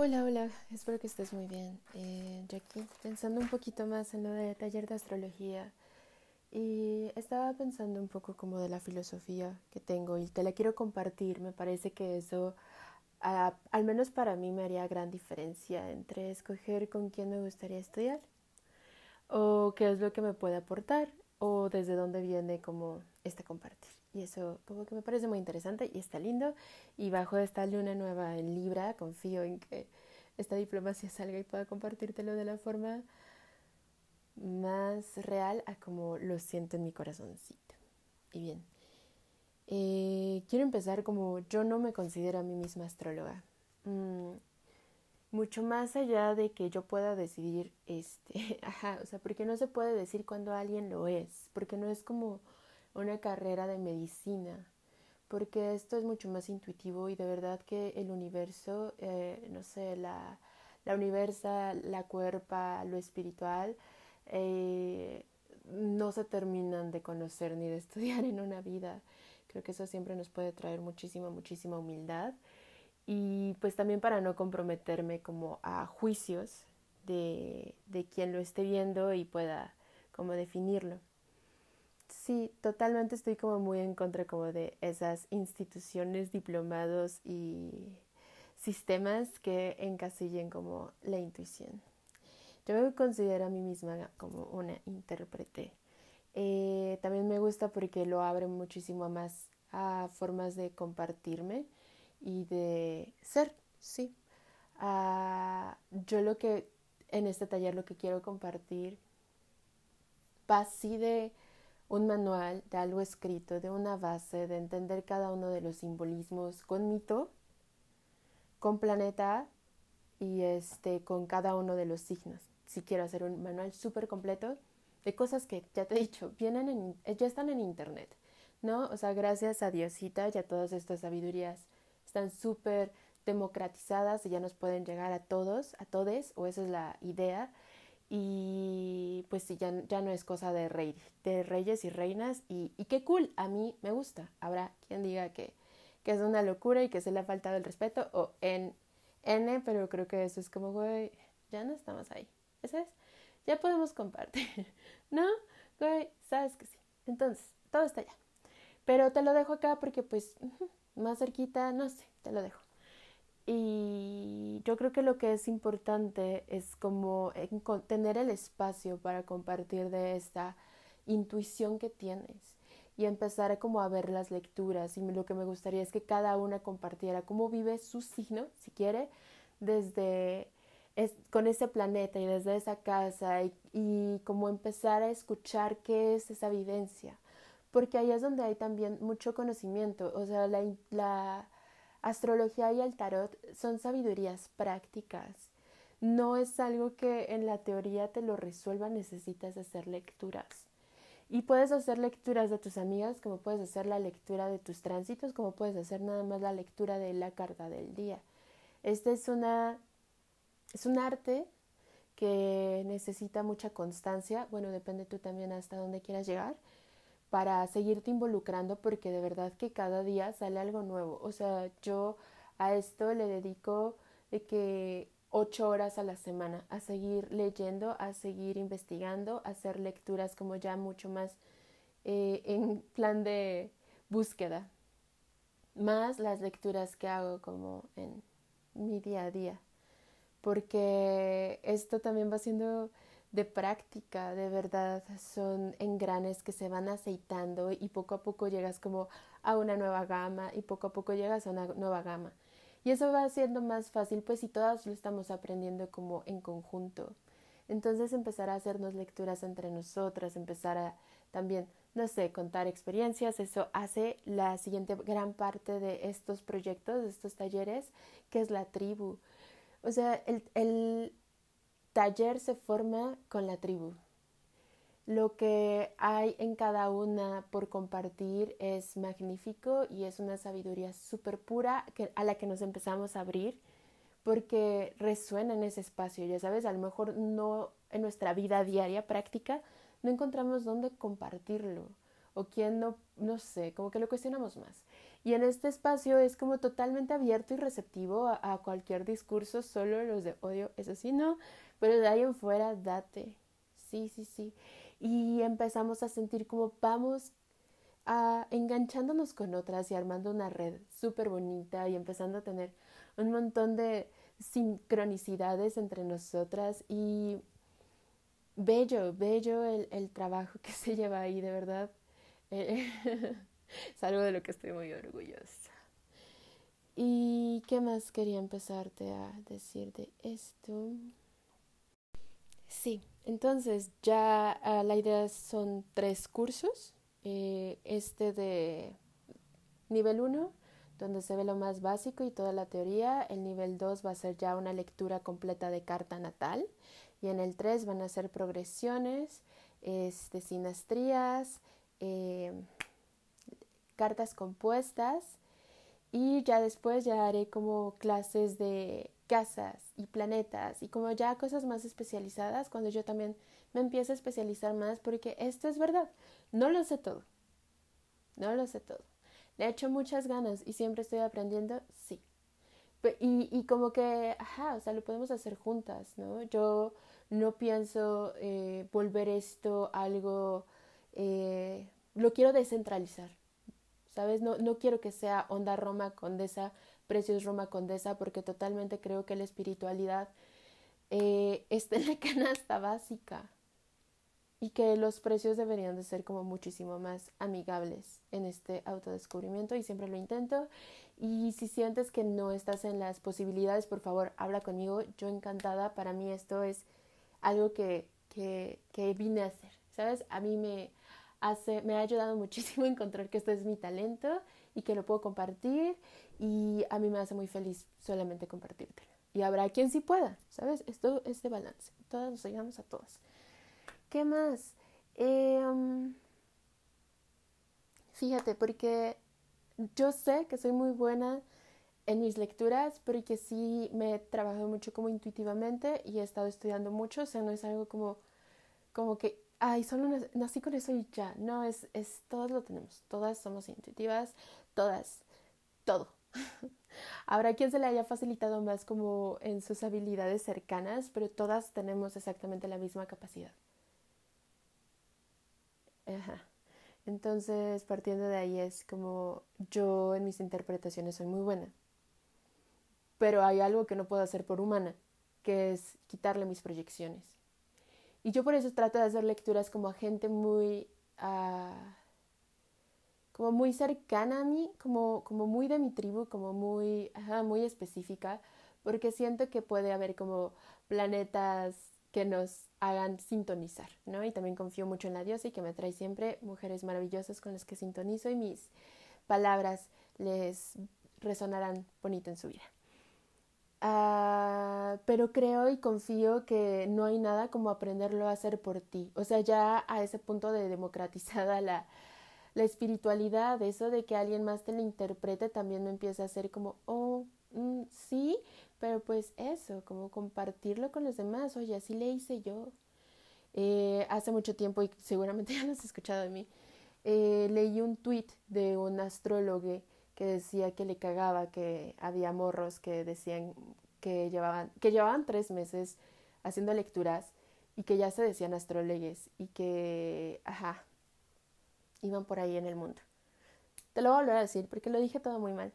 Hola, hola, espero que estés muy bien. Eh, aquí pensando un poquito más en lo de taller de astrología y estaba pensando un poco como de la filosofía que tengo y te la quiero compartir. Me parece que eso, al menos para mí, me haría gran diferencia entre escoger con quién me gustaría estudiar o qué es lo que me puede aportar o desde dónde viene como este compartir. Y eso como que me parece muy interesante y está lindo. Y bajo esta luna nueva en Libra, confío en que esta diplomacia salga y pueda compartírtelo de la forma más real a como lo siento en mi corazoncito. Y bien, eh, quiero empezar como yo no me considero a mí misma astróloga. Mm, mucho más allá de que yo pueda decidir, este, ajá, o sea, porque no se puede decir cuando alguien lo es, porque no es como una carrera de medicina, porque esto es mucho más intuitivo y de verdad que el universo, eh, no sé, la, la universa, la cuerpa, lo espiritual, eh, no se terminan de conocer ni de estudiar en una vida. Creo que eso siempre nos puede traer muchísima, muchísima humildad y pues también para no comprometerme como a juicios de, de quien lo esté viendo y pueda como definirlo. Sí, totalmente estoy como muy en contra como de esas instituciones, diplomados y sistemas que encasillen como la intuición. Yo me considero a mí misma como una intérprete. Eh, también me gusta porque lo abre muchísimo más a formas de compartirme y de ser, sí. Uh, yo lo que en este taller lo que quiero compartir va así de un manual, de algo escrito, de una base, de entender cada uno de los simbolismos con mito, con planeta y este con cada uno de los signos. Si quiero hacer un manual súper completo de cosas que ya te he dicho, vienen en, ya están en internet, ¿no? O sea, gracias a Diosita y a todas estas sabidurías están súper democratizadas y ya nos pueden llegar a todos, a todes, o esa es la idea. Y pues sí, ya, ya no es cosa de, rey, de reyes y reinas. Y, qué cool, a mí me gusta. Habrá quien diga que, que es una locura y que se le ha faltado el respeto o en N, pero creo que eso es como, güey, ya no estamos ahí. ¿Eso es? Ya podemos compartir. ¿No? Güey, sabes que sí. Entonces, todo está allá. Pero te lo dejo acá porque pues más cerquita, no sé, te lo dejo. Y yo creo que lo que es importante es como tener el espacio para compartir de esta intuición que tienes y empezar como a ver las lecturas. Y lo que me gustaría es que cada una compartiera cómo vive su signo, si quiere, desde con ese planeta y desde esa casa y, como empezar a escuchar qué es esa vivencia porque ahí es donde hay también mucho conocimiento, o sea, la, la astrología y el tarot son sabidurías prácticas, no es algo que en la teoría te lo resuelva, necesitas hacer lecturas. Y puedes hacer lecturas de tus amigas, como puedes hacer la lectura de tus tránsitos, como puedes hacer nada más la lectura de la carta del día. Este es una es un arte que necesita mucha constancia, bueno, depende tú también hasta dónde quieras llegar, para seguirte involucrando porque de verdad que cada día sale algo nuevo. O sea, yo a esto le dedico de que ocho horas a la semana a seguir leyendo, a seguir investigando, a hacer lecturas como ya mucho más eh, en plan de búsqueda, más las lecturas que hago como en mi día a día, porque esto también va siendo de práctica, de verdad, son engranes que se van aceitando y poco a poco llegas como a una nueva gama y poco a poco llegas a una nueva gama. Y eso va siendo más fácil, pues si todas lo estamos aprendiendo como en conjunto. Entonces empezar a hacernos lecturas entre nosotras, empezar a también, no sé, contar experiencias, eso hace la siguiente gran parte de estos proyectos, de estos talleres, que es la tribu. O sea, el, el taller se forma con la tribu. Lo que hay en cada una por compartir es magnífico y es una sabiduría súper pura que, a la que nos empezamos a abrir porque resuena en ese espacio. Ya sabes, a lo mejor no en nuestra vida diaria práctica no encontramos dónde compartirlo o quién no, no sé, como que lo cuestionamos más. Y en este espacio es como totalmente abierto y receptivo a, cualquier discurso, solo los de odio, eso sí, no, pero de ahí en fuera, date. Sí, sí, sí. Y empezamos a sentir como vamos a, enganchándonos con otras y armando una red súper bonita y empezando a tener un montón de sincronicidades entre nosotras y bello, bello el, el trabajo que se lleva ahí, de verdad. Eh, es algo de lo que estoy muy orgullosa. ¿Y qué más quería empezarte a decir de esto? Sí, entonces ya ah, la idea son tres cursos. Eh, este de nivel 1, donde se ve lo más básico y toda la teoría. El nivel 2 va a ser ya una lectura completa de carta natal. Y en el 3 van a ser progresiones, este, sinastrías, eh, cartas compuestas y ya después ya haré como clases de casas y planetas y como ya cosas más especializadas cuando yo también me empiezo a especializar más porque esto es verdad, no lo sé todo, no lo sé todo. Le he hecho muchas ganas y siempre estoy aprendiendo, sí. Y, y como que, ajá, o sea, lo podemos hacer juntas, ¿no? Yo no pienso eh, volver esto algo, eh, lo quiero descentralizar, ¿sabes? No, no quiero que sea onda Roma Condesa, precios Roma Condesa, porque totalmente creo que la espiritualidad eh, está en la canasta básica y que los precios deberían de ser como muchísimo más amigables en este autodescubrimiento y siempre lo intento. Y si sientes que no estás en las posibilidades por favor habla conmigo. Yo encantada. Para mí esto es algo que, que, que vine a hacer sabes a mí me me ha ayudado muchísimo encontrar que esto es mi talento y que lo puedo compartir y a mí me hace muy feliz solamente compartírtelo. Y habrá quien sí pueda, ¿sabes? Esto es de balance. Todas nos ayudamos a todas. ¿Qué más? Em, fíjate, porque yo sé que soy muy buena en mis lecturas, pero que sí me he trabajado mucho como intuitivamente y he estado estudiando mucho, o sea, no es algo como, como que ay, solo nací con eso y ya. No, es, es, todas lo tenemos. Todas somos intuitivas, todas, todo. Habrá quien se le haya facilitado más como en sus habilidades cercanas, pero todas tenemos exactamente la misma capacidad. Ajá. Entonces, partiendo de ahí es como yo en mis interpretaciones soy muy buena. Pero hay algo que no puedo hacer por humana, que es quitarle mis proyecciones. Y yo por eso trato de hacer lecturas como a gente muy, uh, como muy cercana a mí, como, como muy de mi tribu, como muy, muy específica, porque siento que puede haber como planetas que nos hagan sintonizar, ¿no? Y también confío mucho en la diosa y que me trae siempre mujeres maravillosas con las que sintonizo y mis palabras les resonarán bonito en su vida. Uh, pero creo y confío que no hay nada como aprenderlo a hacer por ti. O sea, ya a ese punto de democratizada la, la espiritualidad, eso de que alguien más te lo interprete también me empieza a hacer como, oh, mm, sí, pero pues eso, como compartirlo con los demás. Oye, así le hice yo. Eh, hace mucho tiempo, y seguramente ya lo has escuchado de mí, eh, leí un tweet de un astrólogo que decía que le cagaba que había morros que decían que llevaban, que llevaban tres meses haciendo lecturas y que ya se decían astrólogos y que, ajá, iban por ahí en el mundo. Te lo voy a volver a decir porque lo dije todo muy mal.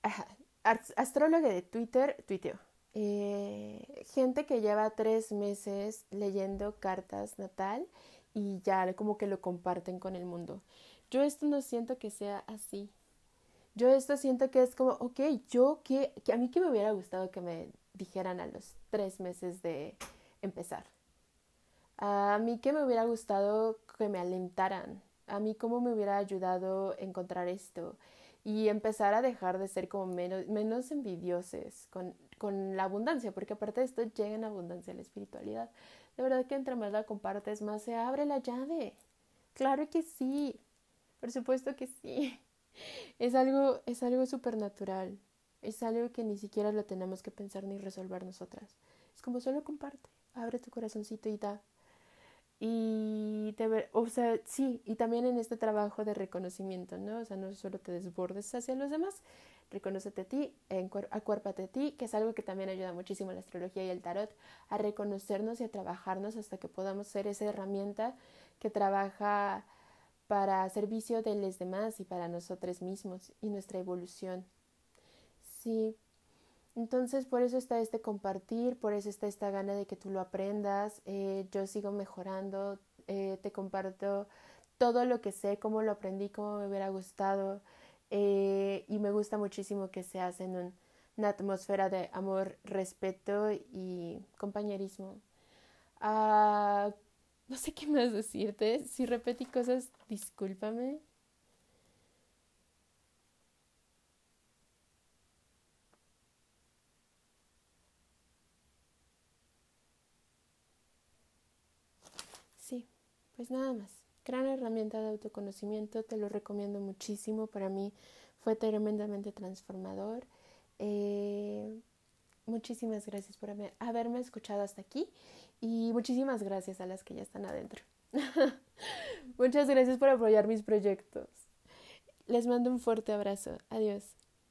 Ajá, astrólogo de Twitter tuiteó. Eh, gente que lleva tres meses leyendo cartas natal y ya como que lo comparten con el mundo. Yo esto no siento que sea así. Yo esto siento que es como, ok, yo que, que a mí que me hubiera gustado que me dijeran a los tres meses de empezar. A mí que me hubiera gustado que me alentaran. A mí cómo me hubiera ayudado encontrar esto y empezar a dejar de ser como menos, menos envidiosos con, con la abundancia, porque aparte de esto llega en abundancia la espiritualidad. De verdad que entre más la compartes, más se abre la llave. Claro que sí. Por supuesto que sí. Es algo, es algo supernatural. Es algo que ni siquiera lo tenemos que pensar ni resolver nosotras. Es como solo comparte, abre tu corazoncito y da. Y te, o sea, sí, y también en este trabajo de reconocimiento, ¿no? O sea, no solo te desbordes hacia los demás, reconócete a ti, acuérpate a ti, que es algo que también ayuda muchísimo la astrología y el tarot, a reconocernos y a trabajarnos hasta que podamos ser esa herramienta que trabaja para servicio de los demás y para nosotros mismos y nuestra evolución. Sí, entonces por eso está este compartir, por eso está esta gana de que tú lo aprendas. Eh, yo sigo mejorando, eh, te comparto todo lo que sé, cómo lo aprendí, cómo me hubiera gustado. Eh, y me gusta muchísimo que se hace en una atmósfera de amor, respeto y compañerismo. Ah, no sé qué más decirte. Si repetí cosas, discúlpame. Sí, pues nada más. Gran herramienta de autoconocimiento, te lo recomiendo muchísimo. Para mí fue tremendamente transformador. Eh, muchísimas gracias por haberme escuchado hasta aquí y muchísimas gracias a las que ya están adentro. Muchas gracias por apoyar mis proyectos. Les mando un fuerte abrazo. Adiós.